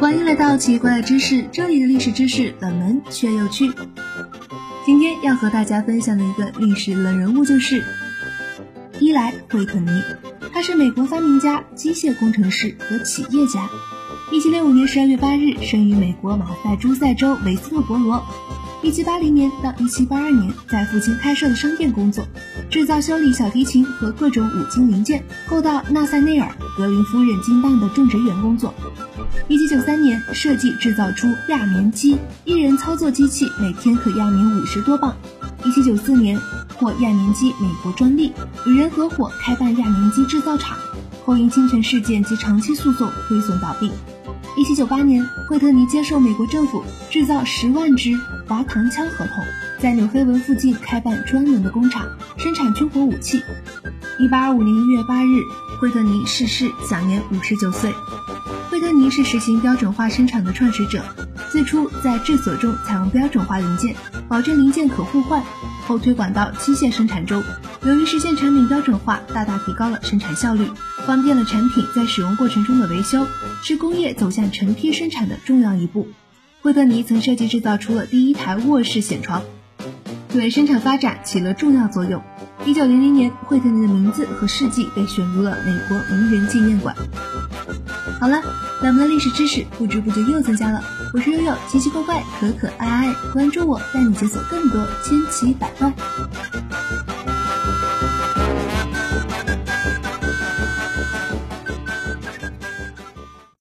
欢迎来到奇怪的知识，这里的历史知识冷门却有趣。今天要和大家分享的一个历史冷人物就是伊莱·惠特尼，他是美国发明家、机械工程师和企业家。一七六五年十二月八日生于美国马萨诸塞州韦斯特伯罗。一七八零年到一七八二年，在父亲开设的商店工作，制造修理小提琴和各种五金零件，后到纳赛内尔格林夫人金棒的种植园工作。一七九三年，设计制造出轧棉机，一人操作机器每天可轧棉五十多磅。一七九四年，获压棉机美国专利，与人合伙开办压棉机制造厂，后因侵权事件及长期诉讼亏损倒闭。一七九八年，惠特尼接受美国政府制造十万支滑膛枪合同，在纽黑文附近开办专门的工厂，生产军火武器。一八二五年一月八日，惠特尼逝世，享年五十九岁。惠特尼是实行标准化生产的创始者，最初在制锁中采用标准化零件，保证零件可互换，后推广到机械生产中。由于实现产品标准化，大大提高了生产效率，方便了产品在使用过程中的维修，是工业走向成批生产的重要一步。惠特尼曾设计制造出了第一台卧式显床，对生产发展起了重要作用。一九零零年，惠特尼的名字和事迹被选入了美国名人纪念馆。好了，咱们的历史知识不知不觉又增加了。我是悠悠，奇奇怪怪，可可爱爱，关注我，带你解锁更多千奇百怪。